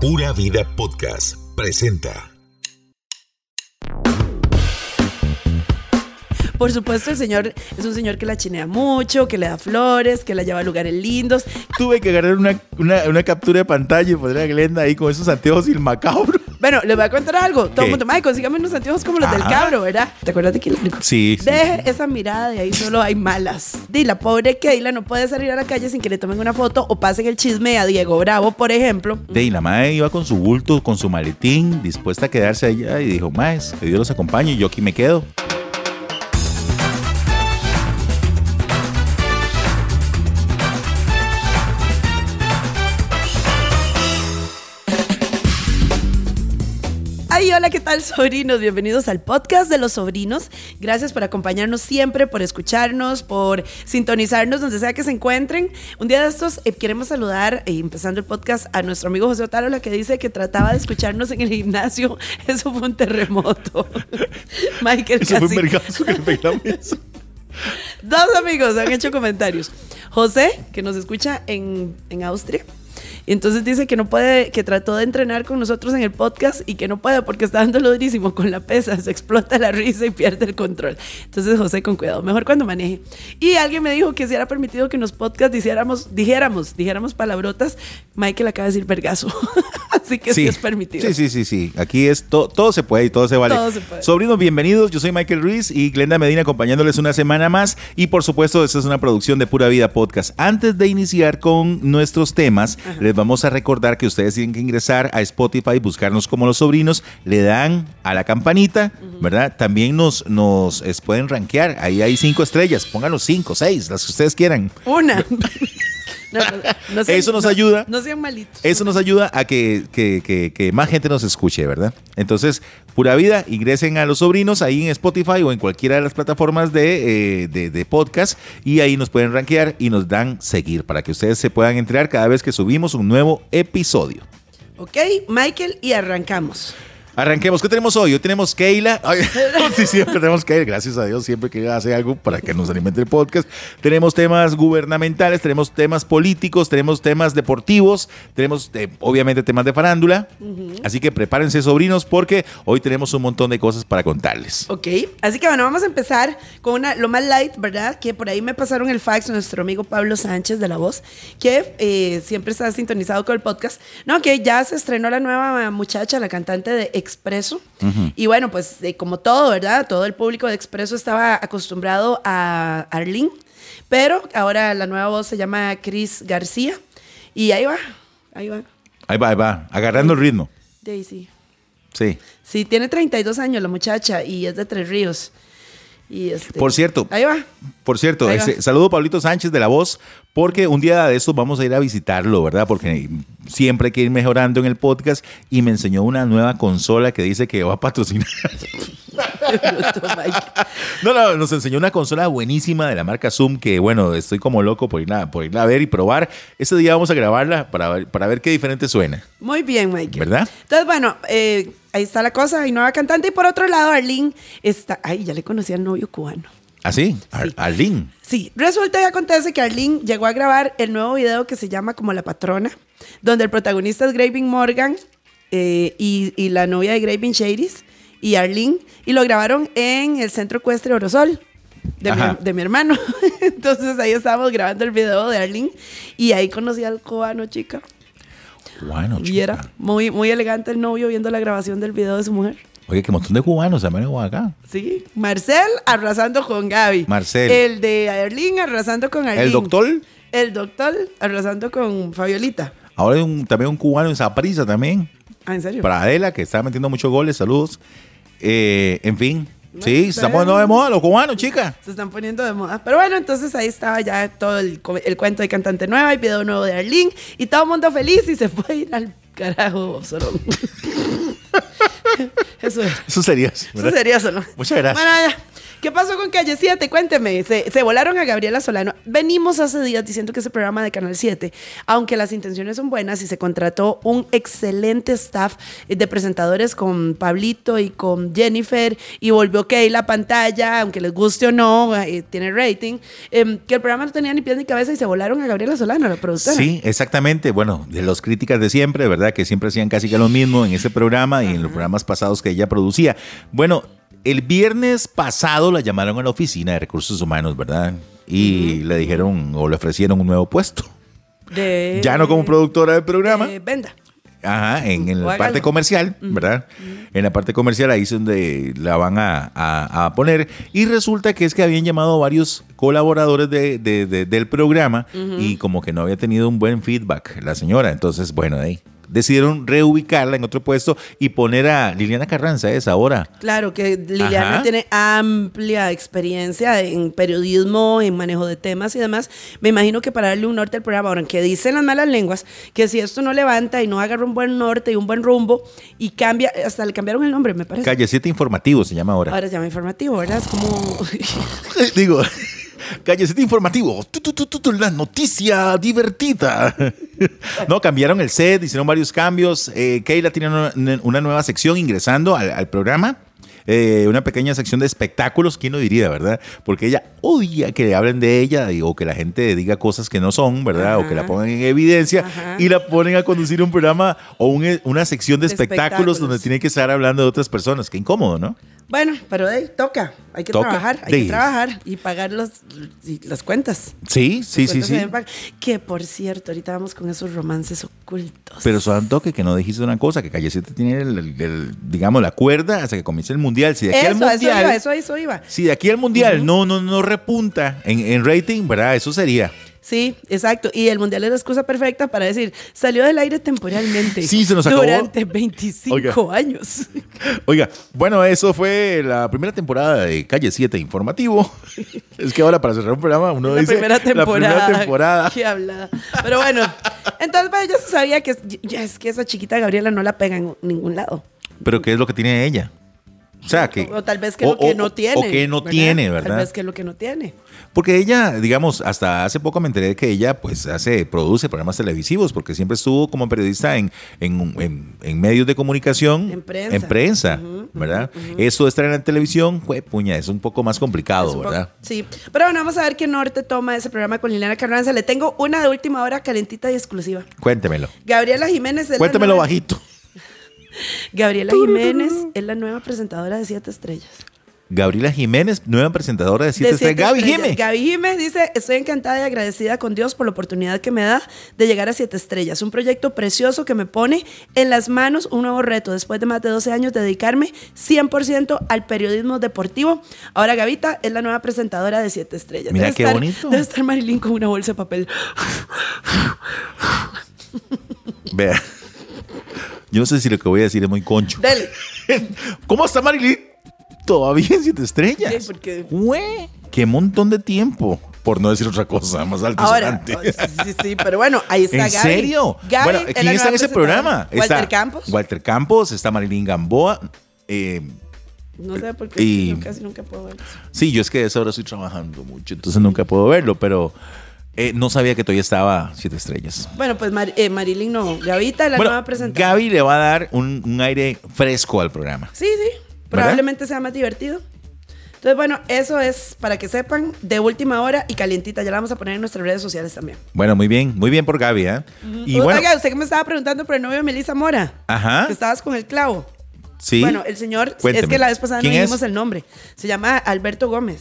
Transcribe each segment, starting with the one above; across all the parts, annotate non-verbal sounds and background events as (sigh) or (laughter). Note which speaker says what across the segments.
Speaker 1: Pura Vida Podcast presenta.
Speaker 2: Por supuesto, el señor es un señor que la chinea mucho, que le da flores, que la lleva a lugares lindos.
Speaker 3: Tuve que agarrar una, una, una captura de pantalla y poner a Glenda ahí con esos anteojos y el macabro.
Speaker 2: Bueno, les voy a contar algo. Todo el mundo, Mae, consígame unos anteojos como los del cabro, ¿verdad? ¿Te acuerdas de Keila?
Speaker 3: Sí, sí,
Speaker 2: Deje esa mirada de ahí, solo hay malas. Di, la pobre Keila no puede salir a la calle sin que le tomen una foto o pasen el chisme a Diego Bravo, por ejemplo.
Speaker 3: De la madre iba con su bulto, con su maletín, dispuesta a quedarse allá y dijo, más, que Dios los acompañe y yo aquí me quedo.
Speaker 2: Hola, ¿qué tal, sobrinos? Bienvenidos al podcast de los sobrinos. Gracias por acompañarnos siempre, por escucharnos, por sintonizarnos donde sea que se encuentren. Un día de estos eh, queremos saludar, eh, empezando el podcast, a nuestro amigo José Otárola que dice que trataba de escucharnos en el gimnasio. (laughs) Eso fue un terremoto. (laughs) Michael
Speaker 3: Eso fue un que le. (laughs)
Speaker 2: Dos amigos han hecho comentarios. José, que nos escucha en, en Austria. Y entonces dice que no puede, que trató de entrenar con nosotros en el podcast y que no puede porque está dándolo durísimo con la pesa, (laughs) se explota la risa y pierde el control. Entonces, José, con cuidado, mejor cuando maneje. Y alguien me dijo que si era permitido que en los podcasts dijéramos, dijéramos, dijéramos palabrotas, Michael acaba de decir vergazo. (laughs) Así que sí, es permitido.
Speaker 3: Sí, sí, sí, sí. Aquí es to- todo se puede y todo se vale.
Speaker 2: Todo se puede.
Speaker 3: Sobrinos, bienvenidos. Yo soy Michael Ruiz y Glenda Medina acompañándoles una semana más. Y por supuesto, esta es una producción de Pura Vida Podcast. Antes de iniciar con nuestros temas, les vamos a recordar que ustedes tienen que ingresar a Spotify, buscarnos como los sobrinos, le dan a la campanita, ¿verdad? También nos, nos pueden rankear. Ahí hay cinco estrellas. Pónganlo cinco, seis, las que ustedes quieran.
Speaker 2: Una. (laughs) No, sean-
Speaker 3: Eso nos
Speaker 2: no-
Speaker 3: ayuda.
Speaker 2: No sean malitos.
Speaker 3: Eso nos ayuda a que, que- que- que más gente nos escuche, ¿verdad? Entonces, pura vida, ingresen a los sobrinos ahí en Spotify o en cualquiera de las plataformas de, eh, de- de podcast y ahí nos pueden rankear y nos dan seguir para que ustedes se puedan enterar cada vez que subimos un nuevo episodio.
Speaker 2: Ok, Michael, y arrancamos.
Speaker 3: Arranquemos. ¿Qué tenemos hoy? Hoy tenemos Keila. Ay, (laughs) sí, siempre tenemos Keila. Gracias a Dios, siempre que hace algo para que nos alimente el podcast. Tenemos temas gubernamentales, tenemos temas políticos, tenemos temas deportivos, tenemos eh, obviamente temas de farándula. Así que prepárense, sobrinos, porque hoy tenemos un montón de cosas para contarles.
Speaker 2: Ok, así que bueno, vamos a empezar con una, lo más light, ¿verdad? Que por ahí me pasaron el fax nuestro amigo Pablo Sánchez de La Voz, que eh, siempre está sintonizado con el podcast. No, que ya se estrenó la nueva muchacha, la cantante de Expreso. Y bueno, pues eh, como todo, ¿verdad? Todo el público de Expreso estaba acostumbrado a Arlene, pero ahora la nueva voz se llama Cris García. Y ahí va, ahí va.
Speaker 3: Ahí va, ahí va, agarrando el ritmo.
Speaker 2: Daisy.
Speaker 3: Sí.
Speaker 2: Sí, tiene 32 años la muchacha y es de Tres Ríos. Y este,
Speaker 3: Por cierto,
Speaker 2: Ahí va.
Speaker 3: Por cierto,
Speaker 2: Ahí va.
Speaker 3: ese- saludo a Pablito Sánchez de La Voz, porque un día de estos vamos a ir a visitarlo, ¿verdad? Porque siempre hay que ir mejorando en el podcast y me enseñó una nueva consola que dice que va a patrocinar. (laughs) No, no, nos enseñó una consola buenísima de la marca Zoom que, bueno, estoy como loco por irla, por irla a ver y probar. Ese día vamos a grabarla para ver, para ver qué diferente suena.
Speaker 2: Muy bien, Michael.
Speaker 3: ¿Verdad?
Speaker 2: Entonces, bueno, eh, ahí está la cosa, hay nueva cantante. Y por otro lado, Arlene está. Ay, ya le conocí al novio cubano.
Speaker 3: ¿Así? Ar-
Speaker 2: Sí.
Speaker 3: Arlene.
Speaker 2: Sí, resulta y acontece que Arlene llegó a grabar el nuevo video que se llama Como la Patrona, donde el protagonista es Graving Morgan eh, y, y la novia de Graving Shadis y Arlene, y lo grabaron en el Centro Ecuestre Orosol. De mi, de mi hermano. (laughs) Entonces ahí estábamos grabando el video de Arlene y ahí conocí al cubano, chica.
Speaker 3: Bueno,
Speaker 2: Viera,
Speaker 3: chica.
Speaker 2: muy, muy elegante el novio viendo la grabación del video de su mujer.
Speaker 3: Oye, qué montón de cubanos también en acá.
Speaker 2: Sí, Marcel arrasando con Gaby.
Speaker 3: Marcel.
Speaker 2: El de Arlene arrasando con Arlene.
Speaker 3: El doctor.
Speaker 2: El doctor arrasando con Fabiolita.
Speaker 3: Ahora hay un- también un cubano en Zaprisa también.
Speaker 2: Ah, ¿en serio?
Speaker 3: Para Adela, que está metiendo muchos goles, saludos. Eh, en fin,
Speaker 2: No,
Speaker 3: sí, se están poniendo de moda los cubanos, chica.
Speaker 2: Se están poniendo de moda. Pero bueno, entonces ahí estaba ya todo el, el cuento de cantante nueva y video nuevo de Arlene. Y todo el mundo feliz y se fue a ir al carajo, Sorón. (laughs) Eso.
Speaker 3: Eso sería.
Speaker 2: Eso sería solo.
Speaker 3: Muchas gracias.
Speaker 2: Bueno, ya. ¿Qué pasó con Calle 7? Cuénteme. Se, se volaron a Gabriela Solano. Venimos hace días diciendo que ese programa de Canal 7, aunque las intenciones son buenas y se contrató un excelente staff de presentadores con Pablito y con Jennifer y volvió que la pantalla, aunque les guste o no, eh, tiene rating, eh, que el programa no tenía ni pies ni cabeza y se volaron a Gabriela Solano, la productora.
Speaker 3: Sí, exactamente. Bueno, de los críticas de siempre, ¿verdad? Que siempre hacían casi que lo mismo en ese programa y en los programas pasados que ella producía. Bueno, el viernes pasado la llamaron a la oficina de recursos humanos, ¿verdad? Y le dijeron o le ofrecieron un nuevo puesto.
Speaker 2: De-
Speaker 3: Ya no como productora del programa.
Speaker 2: de Venda.
Speaker 3: Ajá, en, en la parte comercial, ¿verdad? En la parte comercial ahí es donde la van a, a- a poner. Y resulta que es que habían llamado a varios colaboradores de- de- de- del programa y como que no había tenido un buen feedback la señora. Entonces, bueno, ahí decidieron reubicarla en otro puesto y poner a Liliana Carranza, es ahora.
Speaker 2: Claro que Liliana
Speaker 3: Ajá.
Speaker 2: tiene amplia experiencia en periodismo, en manejo de temas y demás. Me imagino que para darle un norte al programa, ahora que dicen las malas lenguas, que si esto no levanta y no agarra un buen norte y un buen rumbo y cambia, hasta le cambiaron el nombre, me parece.
Speaker 3: Calle 7 Informativo se llama ahora.
Speaker 2: Ahora se llama informativo, ¿verdad? Es como... (laughs)
Speaker 3: Digo, Calle 7 Informativo, tu, tu, tu, la noticia divertida. (laughs) No, cambiaron el set, hicieron varios cambios. Eh, Keila tiene una, nueva sección ingresando al, al programa. Eh, una pequeña sección de espectáculos, ¿quién lo diría, verdad? Porque ella odia que le hablen de ella y- o que la gente diga cosas que no son, ¿verdad? O que la pongan en evidencia
Speaker 2: Ajá.
Speaker 3: y la ponen a conducir un programa o un- una sección de
Speaker 2: De
Speaker 3: espectáculos,
Speaker 2: espectáculos.
Speaker 3: donde tiene que estar hablando de otras personas. Qué incómodo, ¿no?
Speaker 2: Bueno, pero de ahí toca, hay que
Speaker 3: Toca.
Speaker 2: trabajar, hay que trabajar y pagar los, y las cuentas.
Speaker 3: Sí, sí,
Speaker 2: Las
Speaker 3: sí, sí.
Speaker 2: Que por cierto, ahorita vamos con esos romances ocultos.
Speaker 3: Pero un toque que no dijiste una cosa, que Calle 7 tiene, el, el- el, digamos, la cuerda hasta que comience el mundial. Si de aquí al
Speaker 2: eso, eso
Speaker 3: mundial,
Speaker 2: iba, eso, eso iba.
Speaker 3: si de aquí al mundial no, no, no repunta en, en rating, ¿verdad? Eso sería.
Speaker 2: Sí, exacto. Y el mundial es la excusa perfecta para decir, salió del aire temporalmente.
Speaker 3: Sí, se nos acabó.
Speaker 2: Durante 25
Speaker 3: Oiga.
Speaker 2: años.
Speaker 3: Oiga, bueno, eso fue la primera temporada de Calle 7 Informativo. (laughs) es que ahora para cerrar un programa uno
Speaker 2: la
Speaker 3: dice
Speaker 2: primera temporada.
Speaker 3: la primera temporada.
Speaker 2: Qué hablada. Pero bueno, entonces ya se sabía que es, ya es que esa chiquita Gabriela no la pega en ningún lado.
Speaker 3: Pero ¿qué es lo que tiene ella? O sea, que...
Speaker 2: O, o tal vez que
Speaker 3: o-
Speaker 2: lo que
Speaker 3: o-
Speaker 2: no tiene.
Speaker 3: O que no tiene, ¿verdad?
Speaker 2: Tal vez que lo que no tiene.
Speaker 3: Porque ella, digamos, hasta hace poco me enteré de que ella pues hace, produce programas televisivos, porque siempre estuvo como periodista en, en, en- en medios de comunicación.
Speaker 2: En prensa.
Speaker 3: En prensa, ¿verdad? Eso de estar en la televisión, fue puña, es un poco más complicado,
Speaker 2: poco-
Speaker 3: ¿verdad?
Speaker 2: Sí. Pero bueno, vamos a ver qué norte toma ese programa con Liliana Carranza. Le tengo una de última hora calentita y exclusiva.
Speaker 3: Cuéntemelo.
Speaker 2: Gabriela Jiménez. la
Speaker 3: Cuéntemelo bajito. (laughs)
Speaker 2: Gabriela Jiménez es la nueva presentadora de Siete Estrellas.
Speaker 3: Gabriela Jiménez, nueva presentadora de Siete
Speaker 2: De
Speaker 3: Estrellas.
Speaker 2: Siete
Speaker 3: Gaby
Speaker 2: Estrellas.
Speaker 3: Jiménez.
Speaker 2: Gaby Jiménez dice, estoy encantada y agradecida con Dios por la oportunidad que me da de llegar a Siete Estrellas. Un proyecto precioso que me pone en las manos un nuevo reto después de más de 12 años de dedicarme 100% al periodismo deportivo. Ahora Gavita es la nueva presentadora de Siete Estrellas.
Speaker 3: Mira qué
Speaker 2: estar,
Speaker 3: bonito.
Speaker 2: Debe estar Marilyn con una bolsa de papel.
Speaker 3: Vea. Yo no sé si lo que voy a decir es muy concho.
Speaker 2: Dele. (laughs)
Speaker 3: ¿Cómo está Marilyn? Todavía en Siete Estrellas.
Speaker 2: Sí, porque-
Speaker 3: Güey, qué montón de tiempo. Por no decir otra cosa, más alto
Speaker 2: Ahora, oh, sí, sí, sí, pero bueno, ahí está
Speaker 3: ¿En
Speaker 2: Gaby.
Speaker 3: serio?
Speaker 2: Gaby
Speaker 3: bueno, ¿quién está en ese programa?
Speaker 2: Walter
Speaker 3: Está
Speaker 2: Campos.
Speaker 3: Walter Campos, está Marilyn Gamboa. eh,
Speaker 2: No sé por qué
Speaker 3: Y-
Speaker 2: yo casi nunca puedo ver.
Speaker 3: sí, yo es que a esa hora estoy trabajando mucho, entonces nunca puedo verlo, pero eh, no sabía que todavía estaba Siete Estrellas.
Speaker 2: Bueno, pues Mar- eh, Marilyn no. Gavita la
Speaker 3: bueno,
Speaker 2: nueva presentadora.
Speaker 3: Gaby le va a dar un, un aire fresco al programa.
Speaker 2: Sí, sí. Probablemente sea más divertido. Entonces, bueno, eso es para que sepan de última hora y calientita. Ya la vamos a poner en nuestras redes sociales también.
Speaker 3: Bueno, muy bien, muy bien por Gaby, ¿eh? Y bueno,
Speaker 2: Oiga, usted que me estaba preguntando por el novio de Melissa Mora.
Speaker 3: Ajá.
Speaker 2: Que estabas con el clavo.
Speaker 3: sí.
Speaker 2: Bueno, el señor,
Speaker 3: Cuénteme.
Speaker 2: es que la vez pasada no
Speaker 3: ¿Quién
Speaker 2: dijimos
Speaker 3: es?
Speaker 2: el nombre. Se llama Alberto Gómez.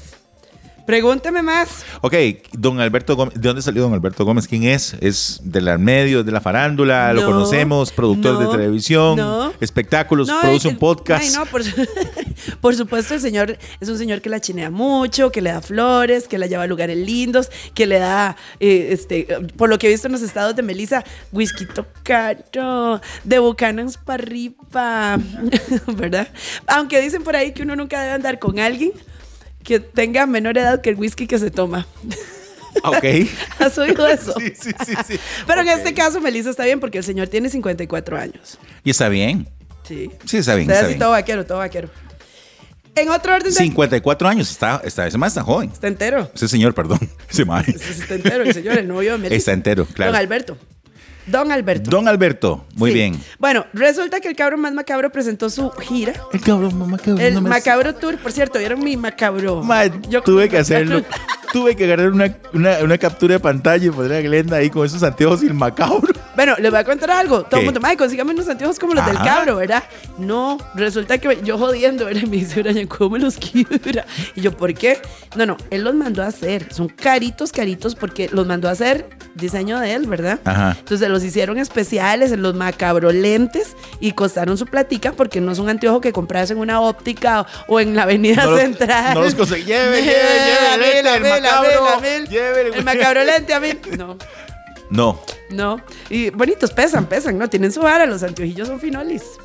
Speaker 2: Pregúnteme más.
Speaker 3: Ok, don Alberto Gómez, ¿de dónde salió don Alberto Gómez? ¿Quién es? ¿Es de la medio, de la farándula? ¿Lo
Speaker 2: No,
Speaker 3: conocemos? ¿Productor
Speaker 2: no,
Speaker 3: de televisión?
Speaker 2: no.
Speaker 3: ¿Espectáculos? ¿Produce un podcast?
Speaker 2: ay, no, por, su- (laughs) por supuesto, el señor es un señor que la chinea mucho, que le da flores, que la lleva a lugares lindos, que le da, eh, este, por lo que he visto en los estados de Melissa, whisky caro, de Bucanans para arriba, (laughs) ¿verdad? Aunque dicen por ahí que uno nunca debe andar con alguien que tenga menor edad que el whisky que se toma.
Speaker 3: Ah, Ok. (laughs)
Speaker 2: ¿Has oído eso?
Speaker 3: sí, sí, sí, sí.
Speaker 2: Pero en este caso, Melissa está bien porque el señor tiene 54 años.
Speaker 3: Y está bien.
Speaker 2: Sí.
Speaker 3: Sí, está bien.
Speaker 2: Sea,
Speaker 3: Está
Speaker 2: así
Speaker 3: bien.
Speaker 2: todo vaquero, todo vaquero. En otro orden de...
Speaker 3: 54 años. Está, está, ese más está joven.
Speaker 2: Está entero.
Speaker 3: Ese señor, perdón. (laughs) Ese.
Speaker 2: Ese Está entero, el señor, el novio de (laughs) Melissa.
Speaker 3: Está entero, claro.
Speaker 2: Don Alberto. Don Alberto.
Speaker 3: Don Alberto, muy
Speaker 2: Sí.
Speaker 3: bien.
Speaker 2: Bueno, resulta que el cabro más macabro presentó su gira.
Speaker 3: El cabrón, mamá, cabrón.
Speaker 2: El
Speaker 3: no me-
Speaker 2: macabro tour, por cierto, vieron mi macabro.
Speaker 3: Ma,
Speaker 2: Yo-
Speaker 3: tuve que hacerlo. tuve que agarrar una, una, una captura de pantalla y poner a Glenda ahí con esos anteojos y el macabro.
Speaker 2: Bueno, les voy a contar algo. Todo
Speaker 3: ¿Qué?
Speaker 2: el mundo, madre, consígame unos anteojos como los del
Speaker 3: Ajá.
Speaker 2: cabro, ¿verdad? No, resulta que yo jodiendo, ¿verdad? (laughs) Me dice, Brian, ¿cómo me los quiebra? Y yo, ¿por qué? No, no, él los mandó a hacer. Son caritos, caritos, porque los mandó a hacer diseño de él, ¿verdad?
Speaker 3: Ajá.
Speaker 2: Entonces los hicieron especiales en los macabro lentes y costaron su platica porque no es un anteojo que compras en una óptica o, o en la avenida
Speaker 3: No los-
Speaker 2: central.
Speaker 3: no los conseguí. Lleve, lleve, (laughs) lleve, el macabro.
Speaker 2: El macabro lente, a mí. No. (laughs)
Speaker 3: No.
Speaker 2: No, y bonitos, pesan, pesan, ¿no? Tienen su vara, los anteojillos son finolis.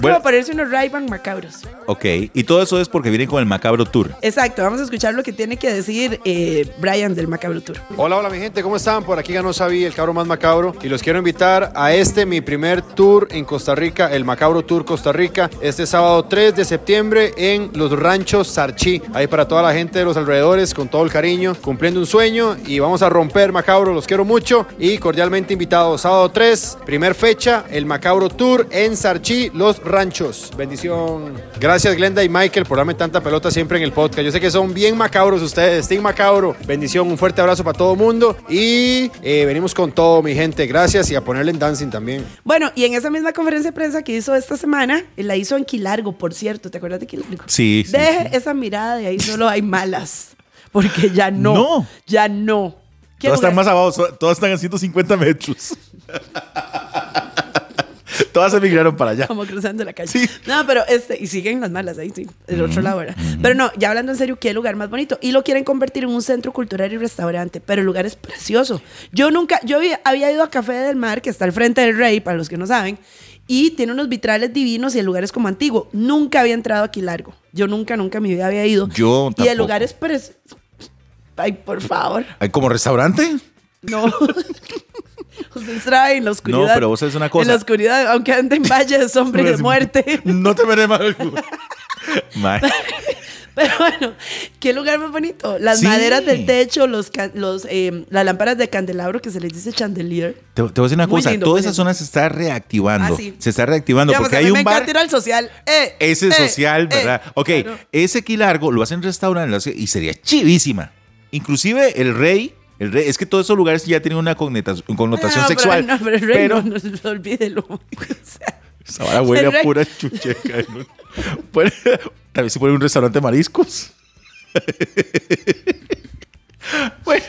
Speaker 3: Bueno.
Speaker 2: como ponerse unos ray macabros.
Speaker 3: Ok. Y todo eso es porque vienen con el macabro tour.
Speaker 2: Exacto, vamos a escuchar lo que tiene que decir eh, Brian del Macabro Tour.
Speaker 4: Hola, hola mi gente, ¿cómo están? Por aquí ganó Sabi, el cabro más macabro, y los quiero invitar a este, mi primer tour en Costa Rica, el Macabro Tour Costa Rica, este sábado 3 de septiembre en los ranchos Sarchi. Ahí para toda la gente de los alrededores, con todo el cariño, cumpliendo un sueño, y vamos a romper Macabro, los quiero mucho, y cordialmente invitados, sábado 3, primer fecha, el Macabro Tour en Sarchi, los ranchos. Bendición. Gracias Glenda y Michael por darme tanta pelota siempre en el podcast. Yo sé que son bien macabros ustedes, Team Macabro. Bendición, un fuerte abrazo para todo el mundo. Y eh, venimos con todo, mi gente. Gracias y a ponerle en dancing también.
Speaker 2: Bueno, y en esa misma conferencia de prensa que hizo esta semana, eh, la hizo en Quilargo, por cierto. ¿Te acuerdas de Quilargo?
Speaker 3: Sí, sí,
Speaker 2: Deje esa mirada de ahí, solo hay malas. Porque ya no.
Speaker 3: No.
Speaker 2: Ya no. ¿Qué
Speaker 3: Todas están más abajo, todas están a 150 metros. (laughs) (laughs) todas emigraron para allá.
Speaker 2: Como cruzando la calle.
Speaker 3: Sí.
Speaker 2: No, pero este, y siguen las malas ahí, sí, del otro lado, ¿verdad? Pero no, ya hablando en serio, ¿qué lugar más bonito? Y lo quieren convertir en un centro cultural y restaurante, pero el lugar es precioso. Yo nunca, yo había, había ido a Café del Mar, que está al frente del Rey, para los que no saben, y tiene unos vitrales divinos y el lugar es como antiguo. Nunca había entrado aquí largo. Yo nunca, nunca en mi vida había ido.
Speaker 3: Yo
Speaker 2: Y el
Speaker 3: tampoco.
Speaker 2: lugar es precioso. Ay, por favor.
Speaker 3: ¿Hay como restaurante?
Speaker 2: No. (laughs) Usted trae en la oscuridad.
Speaker 3: No, pero vos sabes una cosa.
Speaker 2: En la oscuridad, aunque ande en valle de (laughs) muerte.
Speaker 3: No te veré (laughs) mal.
Speaker 2: Pero bueno, qué lugar más bonito. Las
Speaker 3: Sí.
Speaker 2: maderas del techo, los, los, eh, las lámparas de candelabro que se les dice chandelier.
Speaker 3: Te, te voy a decir una
Speaker 2: Muy
Speaker 3: cosa,
Speaker 2: lindo,
Speaker 3: toda esa
Speaker 2: lindo.
Speaker 3: zona se está reactivando.
Speaker 2: Ah, sí.
Speaker 3: Se está reactivando
Speaker 2: Digamos,
Speaker 3: porque hay un
Speaker 2: me
Speaker 3: bar.
Speaker 2: al social. Eh,
Speaker 3: Ese
Speaker 2: eh,
Speaker 3: social,
Speaker 2: eh.
Speaker 3: ¿verdad? Ok,
Speaker 2: Claro.
Speaker 3: ese Quilargo lo hacen restaurante lo hace- y sería chivísima. Inclusive el rey, el rey, es que todos esos lugares ya tienen una connota- connotación
Speaker 2: Ah, pero-
Speaker 3: sexual.
Speaker 2: No, pero, el rey
Speaker 3: pero
Speaker 2: no, no, olvídelo. O sea,
Speaker 3: vara huele
Speaker 2: el
Speaker 3: a pura chucheca. ¿no? Puede- Tal vez si pone un restaurante de mariscos. (laughs) bueno,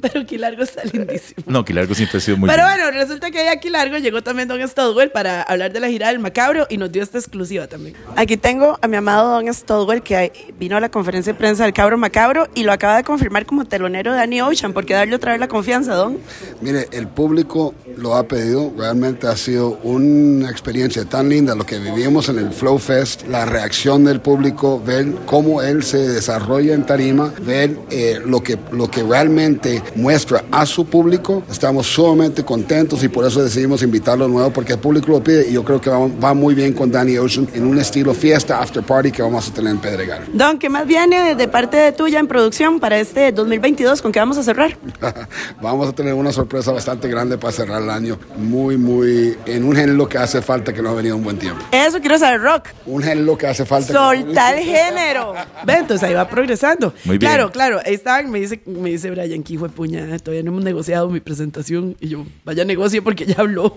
Speaker 3: (laughs)
Speaker 2: pero aquí largo está lindísimo.
Speaker 3: no, Quilargo siempre ha sido muy
Speaker 2: Pero bueno, resulta que ahí aquí largo llegó también Don Stodwell para hablar de la gira del Macabro y nos dio esta exclusiva también. Aquí tengo a mi amado Don Stodwell que vino a la conferencia de prensa del Cabro Macabro y lo acaba de confirmar como telonero de Danny Ocean. ¿Por qué darle otra vez la confianza, Don?
Speaker 5: Mire, el público lo ha pedido, realmente ha sido una experiencia tan linda lo que vivimos en el Flow Fest, la reacción del público, ver cómo él se desarrolla en tarima, ver eh, lo, que, lo que realmente muestra a su público. Estamos sumamente contentos y por eso decidimos invitarlo de nuevo porque el público lo pide y yo creo que va, va muy bien con Danny Ocean en un estilo fiesta after party que vamos a tener en Pedregal.
Speaker 2: Don, ¿qué más viene de parte de tuya en producción para este 2022? ¿Con qué vamos a cerrar? (laughs)
Speaker 5: Vamos a tener una sorpresa bastante grande para cerrar el año. Muy, muy. en un género que hace falta que no ha venido un buen tiempo.
Speaker 2: Eso quiero saber, rock.
Speaker 5: Un género que hace falta. que no ha venido-
Speaker 2: Solta el género. Ve, entonces ahí va progresando.
Speaker 3: Muy bien.
Speaker 2: Claro, claro. Ahí estaban, me dice, me dice Brian, que hijo de puña, todavía no hemos negociado mi presentación. Y yo, vaya negocio porque ya habló.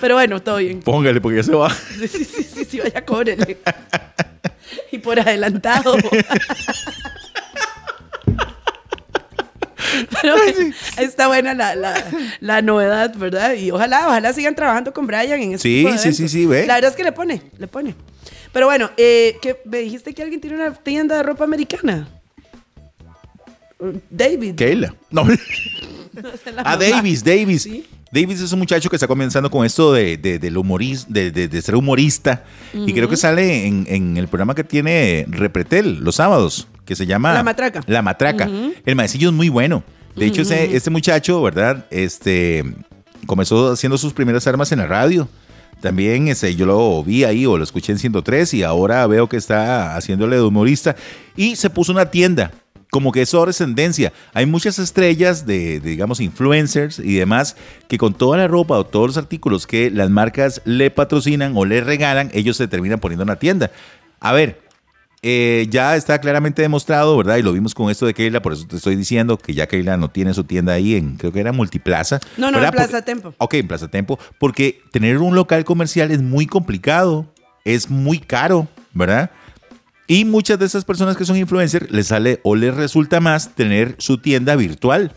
Speaker 2: Pero bueno, todo bien.
Speaker 3: Póngale, porque ya se va.
Speaker 2: Sí, (laughs) sí, sí, sí, sí, vaya, cóbrele. Y por adelantado. (laughs) Pero está buena la, la, la novedad, ¿verdad? Y ojalá, ojalá sigan trabajando con Brian en ese
Speaker 3: Sí,
Speaker 2: tipo de
Speaker 3: sí, sí, sí, ve.
Speaker 2: La verdad es que le pone, le pone. Pero bueno, eh, que me dijiste que alguien tiene una tienda de ropa americana. David.
Speaker 3: Keila. No. (laughs) (laughs)
Speaker 2: La
Speaker 3: Ah. Davis, Davis.
Speaker 2: Sí.
Speaker 3: Davis es un muchacho que está comenzando con esto de, de, del humoris- de, de- de ser humorista. Y creo que sale en, en el programa que tiene Repretel los sábados, que se llama
Speaker 2: La Matraca.
Speaker 3: La Matraca. El maecillo es muy bueno. De hecho, ese- este muchacho, ¿verdad? Este comenzó haciendo sus primeras armas en la radio. también ese, yo lo vi ahí o lo escuché en 103 y ahora veo que está haciéndole de humorista y se puso una tienda como que eso ahora es tendencia. Hay muchas estrellas de, de, digamos, influencers y demás que con toda la ropa o todos los artículos que las marcas le patrocinan o le regalan, ellos se terminan poniendo en la tienda. A ver, eh, ya está claramente demostrado, ¿verdad? Y lo vimos con esto de Keila, por eso te estoy diciendo que ya Keila no tiene su tienda ahí en, creo que era Multiplaza.
Speaker 2: No, no,
Speaker 3: ¿verdad?
Speaker 2: en Plaza
Speaker 3: Porque-
Speaker 2: Tempo.
Speaker 3: Ok, en Plaza Tempo, porque tener un local comercial es muy complicado, es muy caro, ¿verdad? Y muchas de esas personas que son influencers les sale o les resulta más tener su tienda virtual.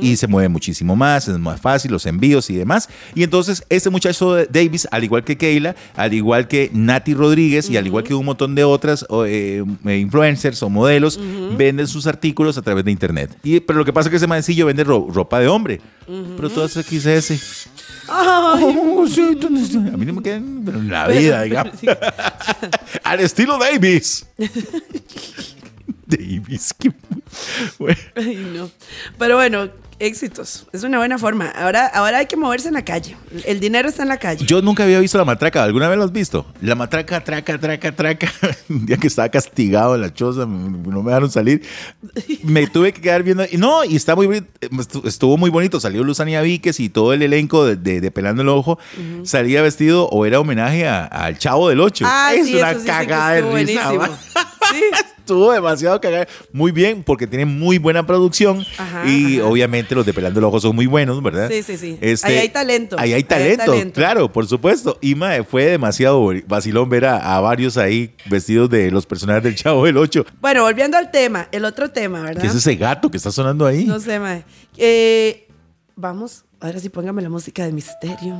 Speaker 3: Y se mueve muchísimo más, es más fácil, los envíos y demás. Y entonces este muchacho de Davis, al igual que Keila, al igual que Nati Rodríguez y al igual que un montón de otras eh, eh, influencers o modelos, venden sus artículos a través de internet. Y, pero lo que pasa es que ese mancillo vende ro- ropa de hombre. Pero todo es XS.
Speaker 2: Ay,
Speaker 3: Oh, sí, a mí no me quedan pero en la vida, (laughs) digamos. Al estilo Davis. (laughs) Davis, qué bueno. (laughs)
Speaker 2: ay, no. Pero bueno, éxitos. Es una buena forma. Ahora, ahora hay que moverse en la calle. El dinero está en la calle.
Speaker 3: Yo nunca había visto la matraca. ¿Alguna vez lo has visto? La matraca, traca, traca, traca. (laughs) Un día que estaba castigado en la choza, no me dejaron salir. Me tuve que quedar viendo. No, y está muy estuvo muy bonito. Salió Luzania Víquez y todo el elenco de, de- de Pelando el Ojo. Salía vestido o era homenaje a- al Chavo del Ocho.
Speaker 2: Ah,
Speaker 3: es
Speaker 2: sí,
Speaker 3: una
Speaker 2: sí, sí
Speaker 3: cagada de
Speaker 2: estuvo
Speaker 3: risa.
Speaker 2: buenísimo. Sí. (laughs)
Speaker 3: Estuvo demasiado cagada. Muy bien, porque tiene muy buena producción.
Speaker 2: Ajá,
Speaker 3: y
Speaker 2: ajá.
Speaker 3: obviamente los de Pelando el Ojo son muy buenos, ¿verdad?
Speaker 2: Sí, sí, sí.
Speaker 3: Este,
Speaker 2: Ahí hay talento.
Speaker 3: Ahí hay
Speaker 2: Ahí hay
Speaker 3: talento,
Speaker 2: talento.
Speaker 3: claro, por supuesto. Y mae, fue demasiado vacilón ver a, a varios ahí vestidos de los personajes del Chavo del 8.
Speaker 2: Bueno, volviendo al tema, el otro tema, ¿verdad?
Speaker 3: ¿Qué es ese gato que está sonando ahí?
Speaker 2: No sé, mae. Eh, vamos, ahora sí póngame la música de misterio.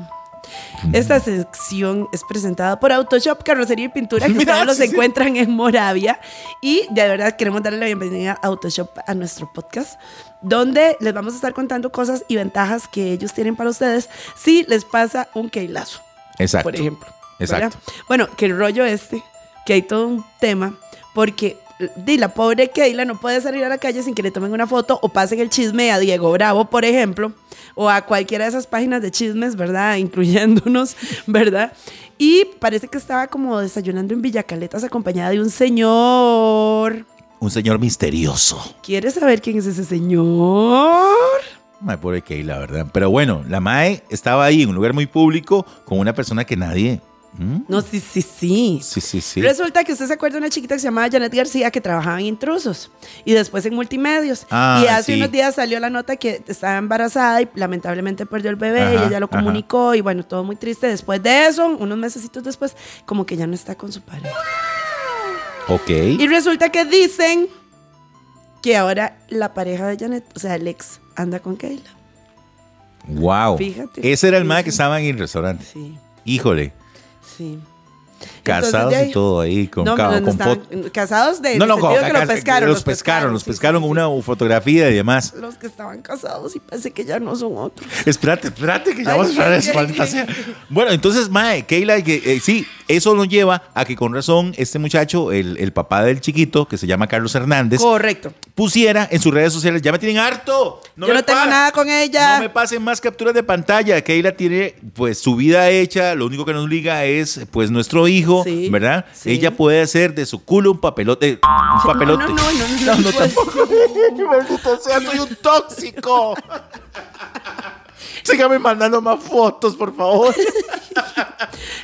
Speaker 2: Esta sección es presentada por Autoshop Carrocería y Pintura, que
Speaker 3: Mira, (laughs)
Speaker 2: ustedes los
Speaker 3: sí, sí.
Speaker 2: encuentran en Moravia. Y de verdad queremos darle la bienvenida a Autoshop a nuestro podcast, donde les vamos a estar contando cosas y ventajas que ellos tienen para ustedes si les pasa un keilazo,
Speaker 3: Exacto.
Speaker 2: por ejemplo. ¿verdad?
Speaker 3: Exacto.
Speaker 2: Bueno, que el rollo este, que hay todo un tema, porque di, la pobre Keila no puede salir a la calle sin que le tomen una foto o pasen el chisme a Diego Bravo, por ejemplo, o a cualquiera de esas páginas de chismes, ¿verdad? (laughs) Incluyéndonos, ¿verdad? Y parece que estaba como desayunando en Villacaletas acompañada de un señor.
Speaker 3: Un señor misterioso.
Speaker 2: ¿Quieres saber quién es ese señor?
Speaker 3: Mae, pobre Keila, ¿verdad? Pero bueno, la Mae estaba ahí en un lugar muy público con una persona que nadie. ¿Mm?
Speaker 2: No, sí, sí, sí.
Speaker 3: Sí, sí, sí.
Speaker 2: Resulta que usted se acuerda de una chiquita que se llamaba Janet García que trabajaba en Intrusos y después en Multimedios.
Speaker 3: Ah,
Speaker 2: y hace
Speaker 3: sí.
Speaker 2: unos días salió la nota que estaba embarazada y lamentablemente perdió el bebé
Speaker 3: Ajá,
Speaker 2: y ella lo
Speaker 3: ajá.
Speaker 2: comunicó y bueno, todo muy triste. Después de eso, unos mesecitos después, como que ya no está con su pareja.
Speaker 3: Ok.
Speaker 2: Y resulta que dicen que ahora la pareja de Janet, o sea, el ex, anda con Keila.
Speaker 3: Wow.
Speaker 2: Fíjate.
Speaker 3: Ese era el Mae que estaba en el restaurante.
Speaker 2: Sí,
Speaker 3: Híjole.
Speaker 2: Sí.
Speaker 3: Casados y todo ahí, con,
Speaker 2: No,
Speaker 3: ca-
Speaker 2: no, no
Speaker 3: con
Speaker 2: estaban-
Speaker 3: foto.
Speaker 2: casados de
Speaker 3: No, no, con-
Speaker 2: sentido que lo
Speaker 3: acá-
Speaker 2: pescaron.
Speaker 3: los pescaron, los
Speaker 2: sí, sí,
Speaker 3: pescaron
Speaker 2: sí,
Speaker 3: una fotografía y demás.
Speaker 2: Los que estaban casados y parece que ya no son otros.
Speaker 3: Espérate, espérate, que ya
Speaker 2: Ay,
Speaker 3: vamos a hablar. Bueno, entonces, Mae, Keila, que, eh, sí, eso nos lleva a que con razón este muchacho, el, el papá del chiquito, que se llama Carlos Hernández,
Speaker 2: Correcto.
Speaker 3: pusiera en sus redes sociales, ya me tienen harto.
Speaker 2: Yo
Speaker 3: me
Speaker 2: no tengo nada con ella.
Speaker 3: No me pasen más capturas de pantalla. Keila tiene pues su vida hecha, lo único que nos liga es pues nuestro hijo,
Speaker 2: Sí,
Speaker 3: ¿verdad?
Speaker 2: sí.
Speaker 3: Ella puede hacer de su culo un papelote, un papelote.
Speaker 2: No, no, no, no, no, no,
Speaker 3: tampoco. (laughs) Maldito sea, soy un tóxico. (laughs) Sígame mandando más fotos, por favor.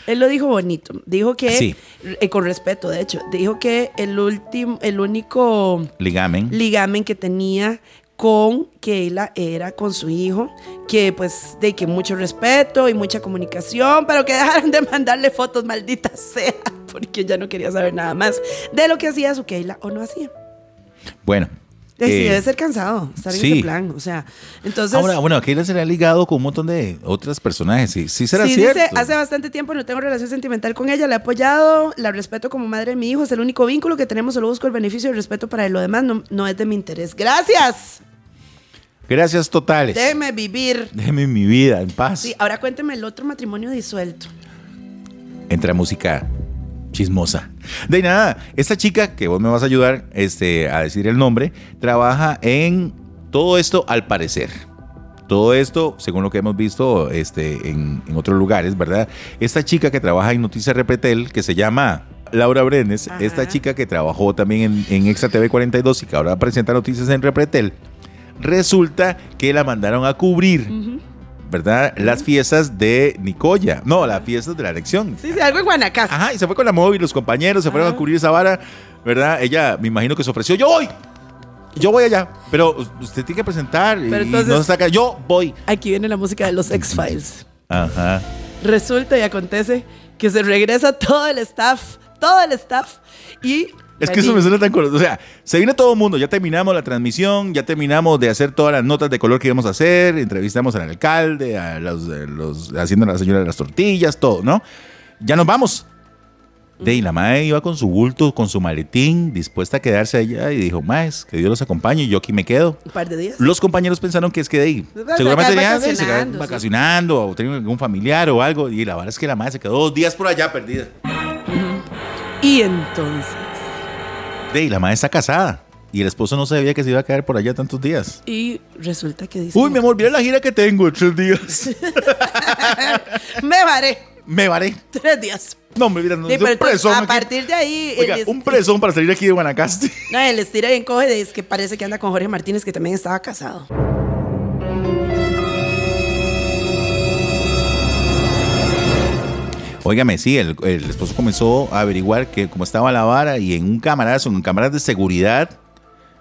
Speaker 2: Él lo dijo bonito. Dijo que,
Speaker 3: Sí.
Speaker 2: eh, con respeto, de hecho, dijo que el último, el único
Speaker 3: Ligamen.
Speaker 2: ligamen que tenía con Keila era con su hijo, que pues de que mucho respeto y mucha comunicación, pero que dejaron de mandarle fotos, maldita sea, (laughs) porque ya no quería saber nada más de lo que hacía su Keila o no hacía.
Speaker 3: Bueno.
Speaker 2: Sí,
Speaker 3: eh,
Speaker 2: debe ser cansado estar en ese plan, o sea, entonces...
Speaker 3: Ahora, bueno, Keila se le ha ligado con un montón de otros personajes. Sí, sí será
Speaker 2: Sí,
Speaker 3: cierto.
Speaker 2: dice, hace bastante tiempo no tengo relación sentimental con ella, la he apoyado, la respeto como madre de mi hijo, es el único vínculo que tenemos, solo busco el beneficio y el respeto para él, lo demás no, no es de mi interés. Gracias,
Speaker 3: Gracias totales.
Speaker 2: déjeme vivir.
Speaker 3: Déjeme mi vida en paz.
Speaker 2: Sí, ahora cuénteme el otro matrimonio disuelto.
Speaker 3: Entra música chismosa. De nada, esta chica que vos me vas a ayudar este, a decir el nombre, trabaja en todo esto al parecer. Todo esto, según lo que hemos visto este, en, en otros lugares, ¿verdad? Esta chica que trabaja en Noticias Repretel, que se llama Laura Brenes,
Speaker 2: Ajá.
Speaker 3: esta chica que trabajó también en, en Extra TV 42 y que ahora presenta noticias en Repretel, resulta que la mandaron a cubrir, ¿verdad? Las fiestas de Nicoya. No, las fiestas de la elección.
Speaker 2: Sí, sí, algo en Guanacaste.
Speaker 3: Ajá, y se fue con la móvil, los compañeros se fueron
Speaker 2: Ajá.
Speaker 3: a cubrir esa vara, ¿verdad? Ella, me imagino que se ofreció, yo voy, yo voy allá, pero usted tiene que presentar y
Speaker 2: Pero entonces-
Speaker 3: no se saca, yo voy.
Speaker 2: Aquí viene la música de los X-Files.
Speaker 3: Ajá.
Speaker 2: Resulta y acontece que se regresa todo el staff, todo el staff y...
Speaker 3: Es que eso me suena tan colorido. O sea, se viene todo el mundo. Ya terminamos la transmisión, ya terminamos de hacer todas las notas de color que íbamos a hacer. Entrevistamos al alcalde, a los, a los haciendo a la señora de las tortillas, todo, ¿no? Ya nos vamos. De ahí la madre iba con su bulto, con su maletín, dispuesta a quedarse allá y dijo, más, que Dios los acompañe y yo aquí me quedo.
Speaker 2: Un par de días.
Speaker 3: Los compañeros pensaron que es que de ahí, seguramente ya, se quedaron
Speaker 2: vacacionando, sí.
Speaker 3: vacacionando o tenían algún familiar o algo. Y la verdad es que la madre se quedó dos días por allá perdida.
Speaker 2: Y entonces...
Speaker 3: De ahí la madre está casada. Y el esposo no sabía que se iba a quedar por allá tantos días.
Speaker 2: Y resulta que dice...
Speaker 3: Uy, mi amor, mira la gira que tengo en tres días. (laughs)
Speaker 2: Me varé
Speaker 3: Me varé.
Speaker 2: tres días.
Speaker 3: No, me mira, no,
Speaker 2: Sí,
Speaker 3: un presón
Speaker 2: a
Speaker 3: aquí.
Speaker 2: partir de ahí...
Speaker 3: Oiga, un presón para salir aquí de Guanacaste.
Speaker 2: No, el estira y encoge es que parece que anda con Jorge Martínez, que también estaba casado.
Speaker 3: Óigame, sí, el, el esposo comenzó a averiguar que cómo estaba la vara y en un camarazo, en cámaras de seguridad,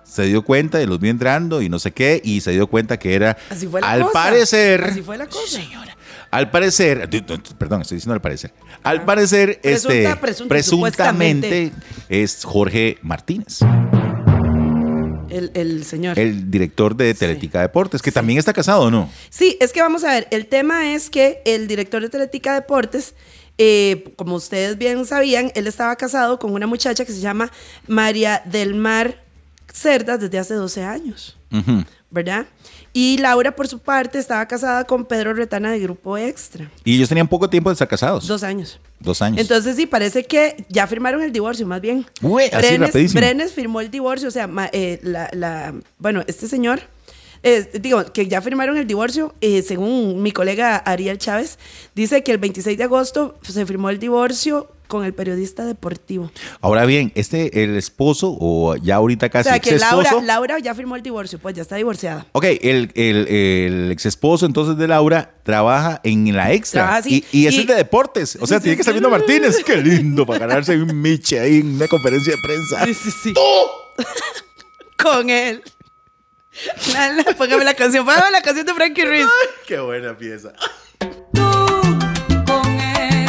Speaker 3: se dio cuenta y los vio entrando y no sé qué, y se dio cuenta que era,
Speaker 2: Así fue la
Speaker 3: al
Speaker 2: cosa.
Speaker 3: parecer,
Speaker 2: Así fue la cosa.
Speaker 3: al parecer, perdón, estoy diciendo al parecer, al parecer,
Speaker 2: Presunta,
Speaker 3: este,
Speaker 2: presunta,
Speaker 3: presuntamente es Jorge Martínez,
Speaker 2: El, el señor.
Speaker 3: el director de Teletica Deportes, que también está casado, ¿o no?
Speaker 2: Sí, es que vamos a ver, el tema es que el director de Teletica Deportes, eh, como ustedes bien sabían, él estaba casado con una muchacha que se llama María del Mar Cerdas desde hace 12 años,
Speaker 3: Ujú.
Speaker 2: ¿verdad? Y Laura, por su parte, estaba casada con Pedro Retana de Grupo Extra,
Speaker 3: Y ellos tenían poco tiempo de estar casados.
Speaker 2: dos años.
Speaker 3: Dos años.
Speaker 2: Entonces sí, parece que ya firmaron el divorcio, más bien.
Speaker 3: Uy, así rapidísimo.
Speaker 2: Brenes firmó el divorcio, o sea, ma- eh, la, la- bueno, este señor, eh, digo, que ya firmaron el divorcio, eh, según mi colega Ariel Chávez, dice que el 26 de agosto se firmó el divorcio con el periodista deportivo.
Speaker 3: Ahora bien, este, el esposo, o ya ahorita
Speaker 2: O
Speaker 3: casi
Speaker 2: sea, que. Laura, Laura ya firmó el divorcio, pues ya está divorciada.
Speaker 3: Ok, el, el, el ex esposo entonces de Laura trabaja en la extra.
Speaker 2: Trabaja
Speaker 3: y, y es de deportes. O sea,
Speaker 2: Sí,
Speaker 3: tiene
Speaker 2: sí,
Speaker 3: que estar viendo Martínez. Qué lindo para ganarse un miche ahí en una conferencia de prensa.
Speaker 2: Sí, sí, sí. (laughs) con él. La- la- póngame la canción, póngame la canción de Frankie Ruiz.
Speaker 3: Qué buena pieza.
Speaker 6: con él.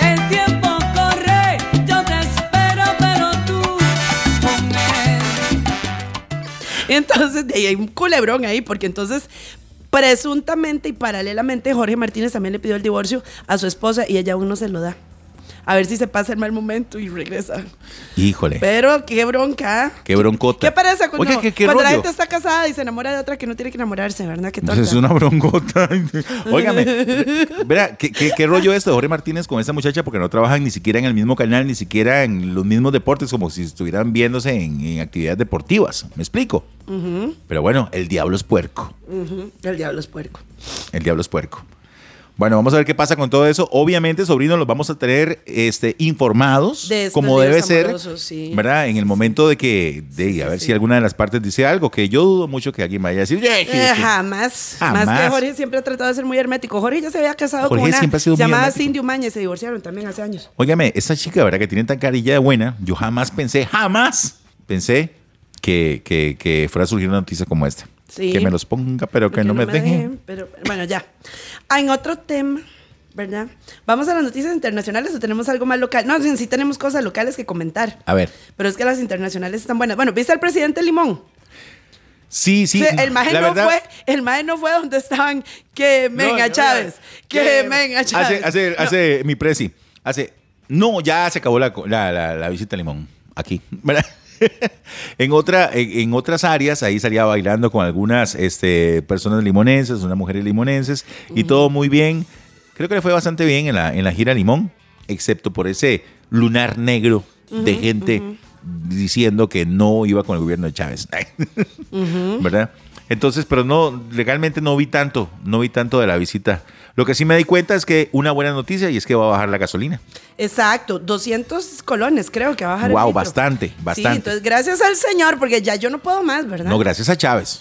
Speaker 6: El tiempo corre, yo te espero, pero tú con él.
Speaker 2: Y entonces de ahí hay un culebrón ahí, porque entonces presuntamente y paralelamente Jorge Martínez también le pidió el divorcio a su esposa y ella aún no se lo da. A ver si se pasa el mal momento y regresa.
Speaker 3: Híjole.
Speaker 2: Pero qué bronca.
Speaker 3: Qué broncota.
Speaker 2: ¿Qué parece cuando,
Speaker 3: Oiga, ¿qué- qué
Speaker 2: cuando la gente está casada y se enamora de otra que no tiene que enamorarse, verdad? Qué
Speaker 3: es una broncota. (laughs) Óigame, verá, ¿qué, qué, qué rollo esto de Jorge Martínez con esa muchacha? Porque no trabajan ni siquiera en el mismo canal, ni siquiera en los mismos deportes, como si estuvieran viéndose en, en actividades deportivas. ¿Me explico? Pero bueno, el diablo es puerco.
Speaker 2: El diablo es puerco.
Speaker 3: El diablo es puerco. Bueno, vamos a ver qué pasa con todo eso. Obviamente, sobrinos, los vamos a tener este, informados,
Speaker 2: De
Speaker 3: como debe ser,
Speaker 2: sí.
Speaker 3: ¿verdad? En el momento de que, de, a ver
Speaker 2: sí.
Speaker 3: si alguna de las partes dice algo, que yo dudo mucho que alguien vaya a decir, "Eh, sí,
Speaker 2: Eh,
Speaker 3: sí".
Speaker 2: jamás,
Speaker 3: Jamás.
Speaker 2: Más que Jorge siempre ha tratado de ser muy hermético. Jorge ya se había casado
Speaker 3: Jorge
Speaker 2: con una
Speaker 3: siempre ha sido muy
Speaker 2: llamada. Cindy Umaña y se divorciaron también hace años.
Speaker 3: Óigame, esta chica, ¿verdad? Que tiene tan carilla de buena, yo jamás pensé, jamás pensé que, que, que fuera a surgir una noticia como esta.
Speaker 2: Sí.
Speaker 3: Que me los ponga, pero que no me
Speaker 2: dejen, Pero bueno, ya. Ah, en otro tema, ¿verdad? Vamos a las noticias internacionales o tenemos algo más local. No, sí, sí tenemos cosas locales que comentar.
Speaker 3: A ver,
Speaker 2: Pero es que las internacionales están buenas. Bueno, ¿viste al presidente Limón?
Speaker 3: sí, sí.
Speaker 2: Sí, el maje no
Speaker 3: verdad-
Speaker 2: fue, el maje no fue donde estaban que
Speaker 3: No,
Speaker 2: venga
Speaker 3: no,
Speaker 2: Chávez, que venga Chávez.
Speaker 3: Hace, hace,
Speaker 2: No.
Speaker 3: hace mi presi, hace, no, ya se acabó la, la, la- la visita a Limón, aquí, ¿verdad? (laughs) en, otra, en, otras áreas, ahí salía bailando con algunas este, personas limonenses, unas mujeres limonenses, y todo muy bien. Creo que le fue bastante bien en la, en la gira Limón, excepto por ese lunar negro de gente diciendo que no iba con el gobierno de Chávez. (laughs) ¿Verdad? Entonces, pero no, legalmente no vi tanto, no vi tanto de la visita. Lo que sí me di cuenta es que una buena noticia y es que va a bajar la gasolina.
Speaker 2: Exacto, 200 colones creo que va a bajar el
Speaker 3: Wow,
Speaker 2: litro.
Speaker 3: bastante,
Speaker 2: Sí,
Speaker 3: bastante.
Speaker 2: entonces gracias al señor, porque ya yo no puedo más, ¿verdad?
Speaker 3: No, gracias a Chávez,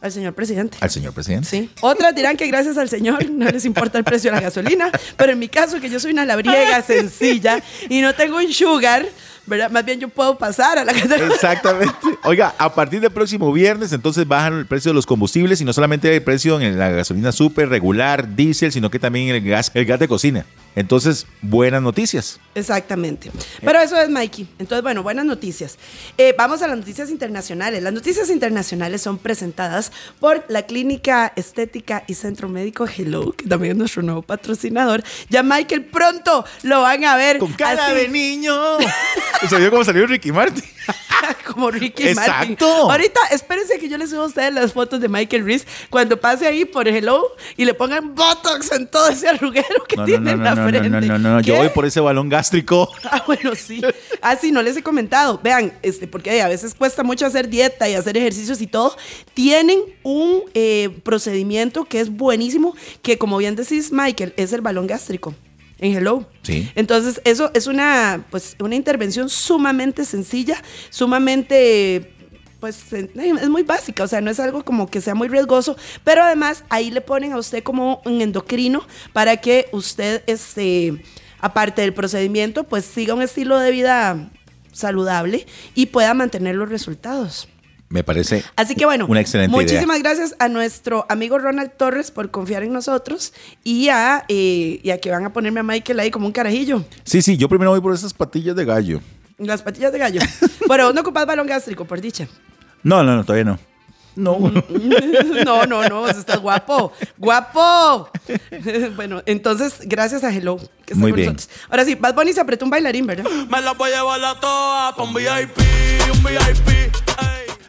Speaker 2: al señor presidente.
Speaker 3: al señor presidente.
Speaker 2: Sí. Otras dirán que gracias al Señor no les importa el precio de la gasolina, pero en mi caso, que yo soy una labriega (laughs) sencilla y no tengo un sugar, Más bien yo puedo pasar a la (laughs) gasolina.
Speaker 3: Exactamente. Oiga, a partir del próximo viernes, entonces bajan el precio de los combustibles y no solamente el precio en la gasolina súper regular, diésel, sino que también el gas, el gas de cocina. Entonces, buenas noticias.
Speaker 2: Exactamente. Pero eso es Mikey. Entonces, bueno, buenas noticias. Eh, vamos a las noticias internacionales. Las noticias internacionales son presentadas por la Clínica Estética y Centro Médico Hello, que también es nuestro nuevo patrocinador. Ya Michael pronto lo van a ver.
Speaker 3: Con cara
Speaker 2: así,
Speaker 3: de niño. Se vio como salió Ricky Martin.
Speaker 2: Como Ricky Martin.
Speaker 3: Exacto.
Speaker 2: Ahorita, espérense que yo les suba a ustedes las fotos de Michael Reese cuando pase ahí por Hello y le pongan Botox en todo ese arruguero que
Speaker 3: No, no,
Speaker 2: tiene
Speaker 3: no,
Speaker 2: en
Speaker 3: no,
Speaker 2: la
Speaker 3: no, no,
Speaker 2: frente.
Speaker 3: no, no, no, Yo
Speaker 2: ¿Qué?
Speaker 3: voy por ese balón gástrico. (laughs)
Speaker 2: Ah, bueno, sí. Ah, sí, no les he comentado. Vean, este, porque a veces cuesta mucho hacer dieta y hacer ejercicios y todo. Tienen un eh, procedimiento que es buenísimo, que como bien decís, Michael, es el balón gástrico. En Hello.
Speaker 3: Sí.
Speaker 2: Entonces, eso es una, pues, una intervención sumamente sencilla, sumamente pues es muy básica, o sea, no es algo como que sea muy riesgoso, pero además ahí le ponen a usted como un endocrino para que usted, este, aparte del procedimiento, pues siga un estilo de vida saludable y pueda mantener los resultados.
Speaker 3: Me parece
Speaker 2: Así que bueno,
Speaker 3: una excelente idea.
Speaker 2: muchísimas gracias a nuestro amigo Ronald Torres por confiar en nosotros y a, eh, y a que van a ponerme a Michael ahí como un carajillo.
Speaker 3: Sí, sí, yo primero voy por esas patillas de gallo.
Speaker 2: Las patillas de gallo. (laughs) bueno, no ocupas balón gástrico, por dicha.
Speaker 3: No, no, no, todavía no. No. (laughs)
Speaker 2: No, no, no, vos estás guapo. ¡Guapo! (laughs) bueno, entonces, gracias a Hello. Que está
Speaker 3: Muy
Speaker 2: con
Speaker 3: bien.
Speaker 2: nosotros. Ahora sí, Bad Bunny se apretó un bailarín, ¿verdad?
Speaker 7: Me la voy a llevar a todas un VIP, un VIP.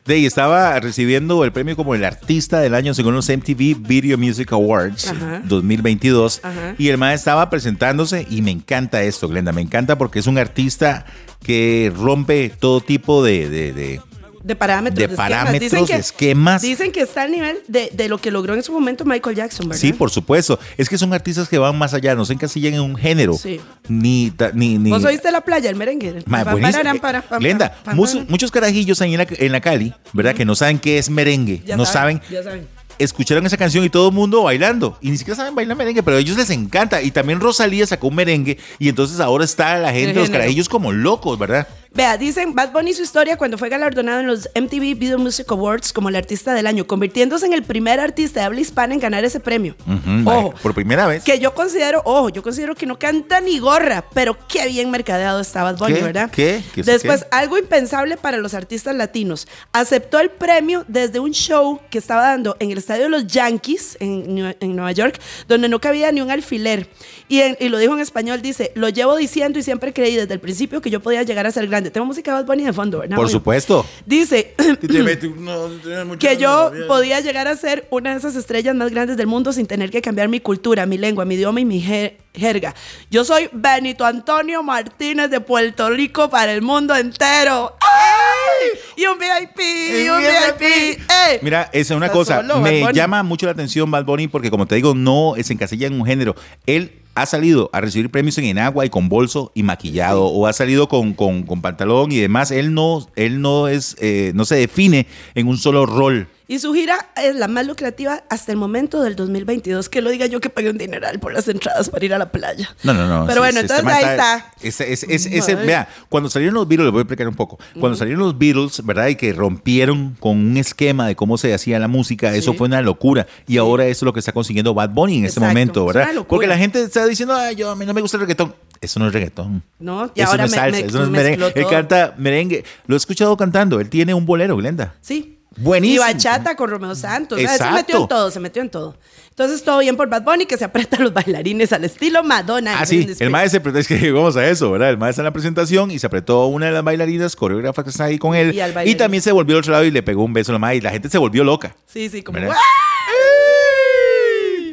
Speaker 3: De ahí estaba recibiendo el premio como el artista del año según los MTV Video Music Awards
Speaker 2: Ajá.
Speaker 3: 2022.
Speaker 2: Ajá.
Speaker 3: Y el man estaba presentándose y me encanta esto, Glenda. Me encanta porque es un artista que rompe todo tipo de, de- de-
Speaker 2: De parámetros.
Speaker 3: De
Speaker 2: esquemas.
Speaker 3: parámetros,
Speaker 2: Dicen que-
Speaker 3: de esquemas.
Speaker 2: Dicen que está al nivel de, de lo que logró en su momento Michael Jackson, ¿verdad?
Speaker 3: Sí, por supuesto. Es que son artistas que van más allá, no se encasillan en un género.
Speaker 2: Sí.
Speaker 3: Ni, ni, ni
Speaker 2: ¿Vos oíste la playa, el merengue?
Speaker 3: Ma,
Speaker 2: Pa,
Speaker 3: buenísimo.
Speaker 2: pararam, para, pam,
Speaker 3: Glenda,
Speaker 2: pam, pam,
Speaker 3: muchos, carajillos ahí en la, en la Cali, ¿verdad? Que no saben qué es merengue.
Speaker 2: Ya
Speaker 3: no saben.
Speaker 2: Ya saben.
Speaker 3: Escucharon esa canción y todo el mundo bailando. Y ni siquiera saben bailar merengue, pero a ellos les encanta. Y también Rosalía sacó un merengue. Y entonces ahora está la gente, los carajillos como locos, ¿verdad?
Speaker 2: Vea, dicen Bad Bunny su historia cuando fue galardonado en los MTV Video Music Awards como el artista del año, convirtiéndose en el primer artista de habla hispana en ganar ese premio.
Speaker 3: Ujú,
Speaker 2: Ojo,
Speaker 3: Por primera vez.
Speaker 2: que yo considero, ojo, yo considero que no canta ni gorra, pero qué bien mercadeado está Bad Bunny,
Speaker 3: ¿Qué?
Speaker 2: ¿verdad?
Speaker 3: ¿Qué? ¿Qué es
Speaker 2: Después,
Speaker 3: qué?
Speaker 2: algo impensable para los artistas latinos. Aceptó el premio desde un show que estaba dando en el estadio de los Yankees en, en Nueva York, donde no cabía ni un alfiler. Y, en- y lo dijo en español, dice, lo llevo diciendo y siempre creí desde el principio que yo podía llegar a ser grande. Tengo música de Bad Bunny de fondo, ¿verdad?
Speaker 3: Por supuesto.
Speaker 2: Dice (clears throat)
Speaker 3: que
Speaker 2: yo podía llegar a ser una de esas estrellas más grandes del mundo sin tener que cambiar mi cultura, mi lengua, mi idioma y mi jer- jerga. Yo soy Benito Antonio Martínez de Puerto Rico para el mundo entero. ¡Ay! Y un VIP, y un VIP. ¡Ey!
Speaker 3: Mira, esa es una
Speaker 2: Está
Speaker 3: cosa.
Speaker 2: solo,
Speaker 3: me llama mucho la atención Bad Bunny porque, como te digo, no se encasilla en un género. Él ha salido a recibir premios en enagua y con bolso y maquillado, o ha salido con, con- con pantalón y demás. Él no, él no es, eh, no se define en un solo rol.
Speaker 2: Y su gira es la más lucrativa hasta el momento del 2022. Que lo diga yo que pagué un dineral por las entradas para ir a la playa.
Speaker 3: No, no, no.
Speaker 2: Pero
Speaker 3: sí,
Speaker 2: bueno,
Speaker 3: sí,
Speaker 2: entonces ahí está.
Speaker 3: Ese, ese- ese- ese-
Speaker 2: Madre.
Speaker 3: vea, cuando salieron los Beatles, les voy a explicar un poco. Cuando salieron los Beatles, ¿verdad? Y que rompieron con un esquema de cómo se hacía la música, eso fue una locura. Y ahora eso es lo que está consiguiendo Bad Bunny en este momento,
Speaker 2: es
Speaker 3: ¿verdad? Porque la gente está diciendo, ay, yo a mí no me gusta el reggaetón. Eso no es reggaetón.
Speaker 2: No, y
Speaker 3: eso
Speaker 2: ahora
Speaker 3: no es
Speaker 2: me-
Speaker 3: salsa,
Speaker 2: me-
Speaker 3: eso no es merengue. Él canta merengue. Lo he escuchado cantando. Él tiene un bolero, Glenda.
Speaker 2: Sí.
Speaker 3: Buenísimo.
Speaker 2: Y bachata con Romeo Santos. O sea, se metió en todo, se metió en todo. Entonces, todo bien por Bad Bunny, que se aprieta a los bailarines al estilo Madonna.
Speaker 3: Ah, sí, el maestro, es que vamos a eso, ¿verdad? El maestro en la presentación y se apretó a una de las bailarinas, coreógrafa que está ahí con él.
Speaker 2: Y
Speaker 3: también se volvió al otro lado y le pegó un beso a la madre y la gente se volvió loca.
Speaker 2: Sí, sí, como.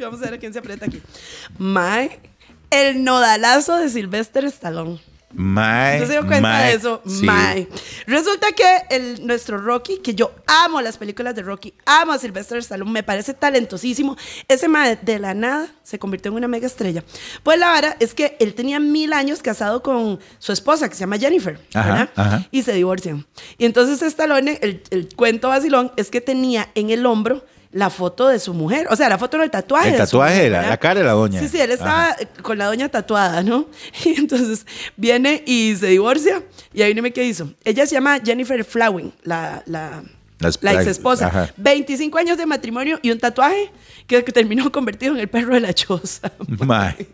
Speaker 2: Vamos a ver a quién se aprieta aquí. Mae, el nodalazo de Sylvester Stallone.
Speaker 3: Mae,
Speaker 2: ¿Usted se dio cuenta de eso?
Speaker 3: sí.
Speaker 2: Resulta que el, nuestro Rocky, que yo amo las películas de Rocky, amo a Sylvester Stallone, me parece talentosísimo. Ese mae de la nada se convirtió en una mega estrella. Pues la verdad es que él tenía mil años casado con su esposa, que se llama Jennifer,
Speaker 3: Ajá,
Speaker 2: ¿verdad?
Speaker 3: ajá.
Speaker 2: Y se divorcian. Y entonces Stallone, el, el cuento vacilón, es que tenía en el hombro la foto de su mujer. O sea, la foto no el tatuaje.
Speaker 3: El
Speaker 2: de su
Speaker 3: tatuaje,
Speaker 2: mujer,
Speaker 3: la- cara de la doña.
Speaker 2: Sí, sí, él estaba con la doña tatuada, ¿no? (laughs) Y entonces viene y se divorcia. Y ahí dime qué hizo. Ella se llama Jennifer Flowing, la, la, ex esposa.
Speaker 3: ajá.
Speaker 2: 25 años de matrimonio y un tatuaje que, que terminó (laughs) convertido en el perro de la choza.
Speaker 3: Mae.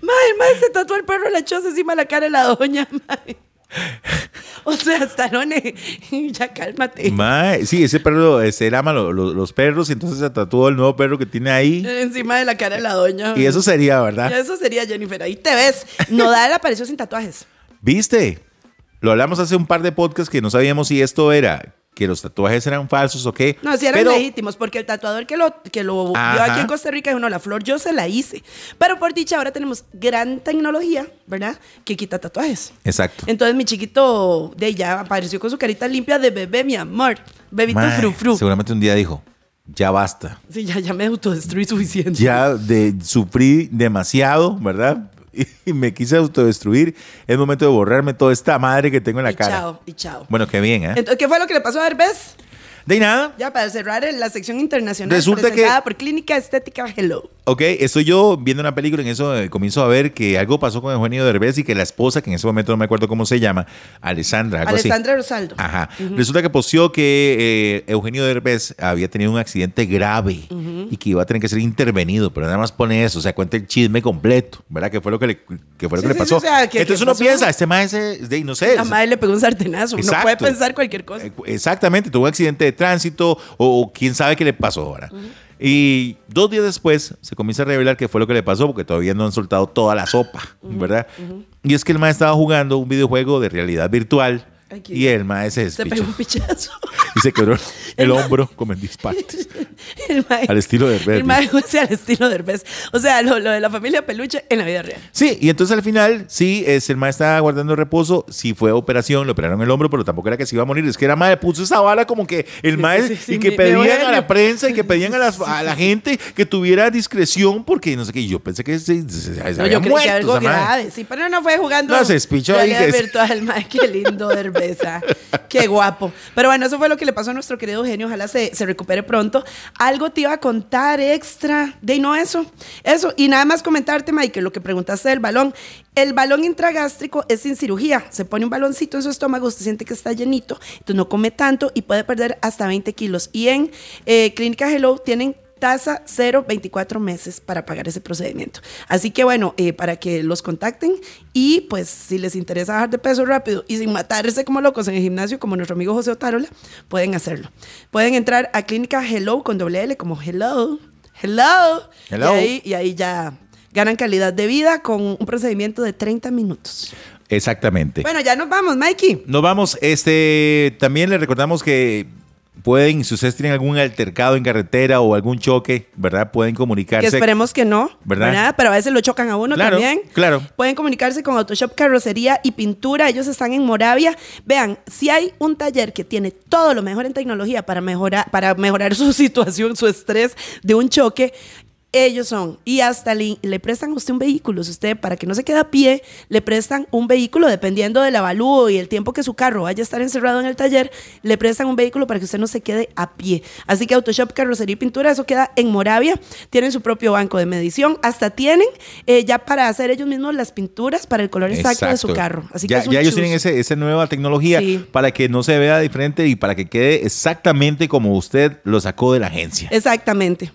Speaker 2: Mae, mae, se tatuó el perro de la choza encima de la cara de la doña, (laughs) mae. (laughs) O sea, Stallone, (laughs) ya cálmate.
Speaker 3: Mae, sí, ese perro, este, él ama lo- lo- los perros y entonces se tatuó el nuevo perro que tiene ahí.
Speaker 2: Encima de la cara de la doña.
Speaker 3: Y eso sería, ¿verdad?
Speaker 2: Y eso sería Jennifer. Ahí te ves. Nodal apareció sin tatuajes.
Speaker 3: ¿Viste? Lo hablamos hace un par de podcasts que no sabíamos si esto era que los tatuajes eran falsos o qué.
Speaker 2: No, si eran
Speaker 3: Pero-
Speaker 2: legítimos, porque el tatuador que lo, que lo vio aquí en Costa Rica dijo, no, la flor yo se la hice. Pero por dicha, ahora tenemos gran tecnología, ¿verdad? Que quita tatuajes.
Speaker 3: Exacto.
Speaker 2: Entonces mi chiquito de ella apareció con su carita limpia de bebé, mi amor. Bebito
Speaker 3: Mae,
Speaker 2: frufru.
Speaker 3: Seguramente un día dijo, ya basta.
Speaker 2: Sí, ya, ya me autodestruí suficiente.
Speaker 3: Ya de, sufrí demasiado, ¿verdad? (laughs) Y me quise autodestruir. Es momento de borrarme toda esta madre que tengo en la
Speaker 2: y
Speaker 3: cara.
Speaker 2: chao, y chao.
Speaker 3: Bueno, qué bien, ¿eh?
Speaker 2: Entonces, ¿qué fue lo que le pasó a Herbes?
Speaker 3: De nada.
Speaker 2: Ya para cerrar la sección internacional
Speaker 3: Resulta
Speaker 2: presentada
Speaker 3: que-
Speaker 2: por Clínica Estética Hello.
Speaker 3: Ok, estoy yo viendo una película en eso eh, comienzo a ver que algo pasó con Eugenio Derbez y que la esposa, que en ese momento no me acuerdo cómo se llama, Alessandra, algo así.
Speaker 2: Alessandra Rosaldo.
Speaker 3: Ajá. Resulta que posteó que eh, Eugenio Derbez había tenido un accidente grave y que iba a tener que ser intervenido, pero nada más pone eso, o sea, cuenta el chisme completo, ¿verdad? Que fue lo que le, que fue lo
Speaker 2: Sí,
Speaker 3: que le pasó.
Speaker 2: sí, o sea, que-
Speaker 3: Entonces
Speaker 2: que
Speaker 3: uno
Speaker 2: pasó.
Speaker 3: piensa, este maestro es de, no sé.
Speaker 2: La madre le pegó un sartenazo. Uno
Speaker 3: Exacto.
Speaker 2: puede pensar cualquier cosa.
Speaker 3: Eh, Exactamente, tuvo un accidente de tránsito o, o quién sabe qué le pasó ahora. Y dos días después se comienza a revelar qué fue lo que le pasó porque todavía no han soltado toda la sopa, ¿verdad? Y es que el maestro estaba jugando un videojuego de realidad virtual Y el maestro se
Speaker 2: Se
Speaker 3: despichó
Speaker 2: pegó un pichazo. (laughs)
Speaker 3: y se quebró (laughs) el hombro como en 10 partes.
Speaker 2: El (laughs) mae-
Speaker 3: Al estilo de Herbert.
Speaker 2: El mae fue así al estilo de Herbes. O sea, lo, lo de la familia peluche en la vida real.
Speaker 3: Sí, y entonces al final, sí, es, el maestro estaba guardando reposo, sí fue operación, le operaron el hombro, pero tampoco era que se iba a morir, es que era mae, puso esa bala como que el
Speaker 2: Sí,
Speaker 3: maestro,
Speaker 2: sí, sí,
Speaker 3: y que
Speaker 2: me-
Speaker 3: pedían a
Speaker 2: a-
Speaker 3: la prensa y que pedían a, las- a la gente que tuviera discreción porque no sé qué, y yo pensé que se, se- se
Speaker 2: No,
Speaker 3: había
Speaker 2: yo
Speaker 3: muerto
Speaker 2: que algo
Speaker 3: mae.
Speaker 2: grave. Sí, pero no fue jugando.
Speaker 3: No, se despichó ahí
Speaker 2: virtual, mae. Qué lindo, Qué guapo. Pero bueno, eso fue lo que le pasó a nuestro querido Eugenio. Ojalá se, se recupere pronto. Algo te iba a contar extra. De no eso. Eso. Y nada más comentarte, Mike, lo que preguntaste del balón. El balón intragástrico es sin cirugía. Se pone un baloncito en su estómago, usted siente que está llenito, entonces no come tanto y puede perder hasta 20 kilos. Y en eh, Clínica Hello tienen tasa 0, 24 meses para pagar ese procedimiento. Así que bueno, eh, para que los contacten y pues si les interesa bajar de peso rápido y sin matarse como locos en el gimnasio, como nuestro amigo José Otárola, pueden hacerlo. Pueden entrar a Clínica Hello con doble L como Hello, Hello,
Speaker 3: Hello.
Speaker 2: Y, ahí, y ahí ya ganan calidad de vida con un procedimiento de 30 minutos.
Speaker 3: Exactamente.
Speaker 2: Bueno, ya nos vamos, Mikey.
Speaker 3: Nos vamos, este, también les recordamos que pueden, si ustedes tienen algún altercado en carretera o algún choque, ¿verdad? Pueden
Speaker 2: Que
Speaker 3: comunicarse.
Speaker 2: esperemos que no,
Speaker 3: ¿Verdad?
Speaker 2: ¿verdad? Pero a veces lo chocan a uno
Speaker 3: Claro,
Speaker 2: también.
Speaker 3: claro.
Speaker 2: Pueden comunicarse con Autoshop Carrocería y Pintura. Ellos están en Moravia. Vean, si hay un taller que tiene todo lo mejor en tecnología para mejorar, para mejorar (laughs) su situación, su estrés de un choque, ellos son. Y hasta le, le prestan a usted un vehículo. Si usted, para que no se quede a pie, le prestan un vehículo dependiendo del avalúo y el tiempo que su carro vaya a estar encerrado en el taller, le prestan un vehículo para que usted no se quede a pie. Así que Autoshop Carrocería y Pintura, eso queda en Moravia. Tienen su propio banco de medición. Hasta tienen eh, ya para hacer ellos mismos las pinturas para el color exacto, de su carro. Así
Speaker 3: ya,
Speaker 2: que es
Speaker 3: ya ellos tienen ese, esa nueva tecnología
Speaker 2: Sí.
Speaker 3: para que no se vea diferente y para que quede exactamente como usted lo sacó de la agencia.
Speaker 2: Exactamente.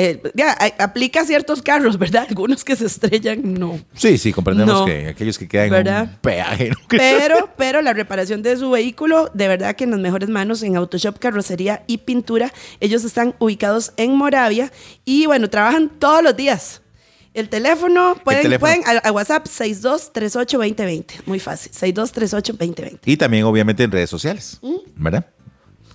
Speaker 2: Eh, ya, a- aplica a ciertos carros, ¿verdad? (laughs) Algunos que se estrellan, no.
Speaker 3: Sí, sí, comprendemos
Speaker 2: No.
Speaker 3: que aquellos que quedan en
Speaker 2: ¿Verdad?
Speaker 3: un peaje. ¿no? (laughs)
Speaker 2: Pero, pero la reparación de su vehículo, de verdad que en las mejores manos en Autoshop Carrocería y Pintura. Ellos están ubicados en Moravia y bueno, trabajan todos los días. El teléfono, pueden,
Speaker 3: teléfono.
Speaker 2: pueden a, a WhatsApp 6238-2020. Muy fácil, 6238-2020.
Speaker 3: Y también, obviamente, en redes sociales,
Speaker 2: ¿Mm?
Speaker 3: ¿verdad?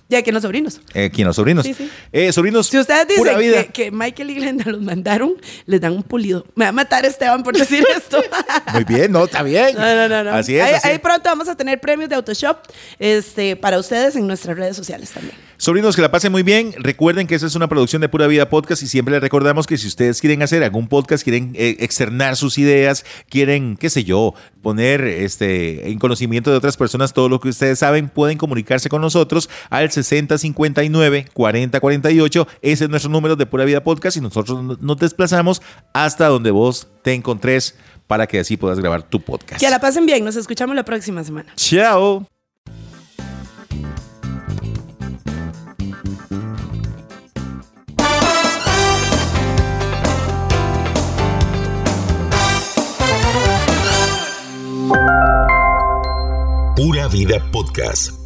Speaker 2: Ya que los sobrinos.
Speaker 3: Eh, ¿Quién los sobrinos?
Speaker 2: Sí, sí.
Speaker 3: Eh, sobrinos,
Speaker 2: Si ustedes
Speaker 3: pura
Speaker 2: dicen
Speaker 3: vida.
Speaker 2: que, que Michael y Glenda los mandaron, les dan un pulido. Me va a matar Esteban por decir esto. (laughs)
Speaker 3: Muy bien, no, está bien.
Speaker 2: No, no, no, no.
Speaker 3: Así es.
Speaker 2: Ahí,
Speaker 3: así
Speaker 2: ahí
Speaker 3: es.
Speaker 2: pronto vamos a tener premios de Autoshop este, para ustedes en nuestras redes sociales también.
Speaker 3: Sobrinos, que la pasen muy bien. Recuerden que esta es una producción de Pura Vida Podcast y siempre les recordamos que si ustedes quieren hacer algún podcast, quieren eh, externar sus ideas, quieren, qué sé yo, poner este, en conocimiento de otras personas todo lo que ustedes saben, pueden comunicarse con nosotros al 6059 4048. Ese es nuestro número de Pura Vida Podcast y nosotros no- nos desplazamos hasta donde vos te encontres para que así puedas grabar tu podcast.
Speaker 2: Que la pasen bien. Nos escuchamos la próxima semana.
Speaker 3: Chao.
Speaker 1: Pura Vida Podcast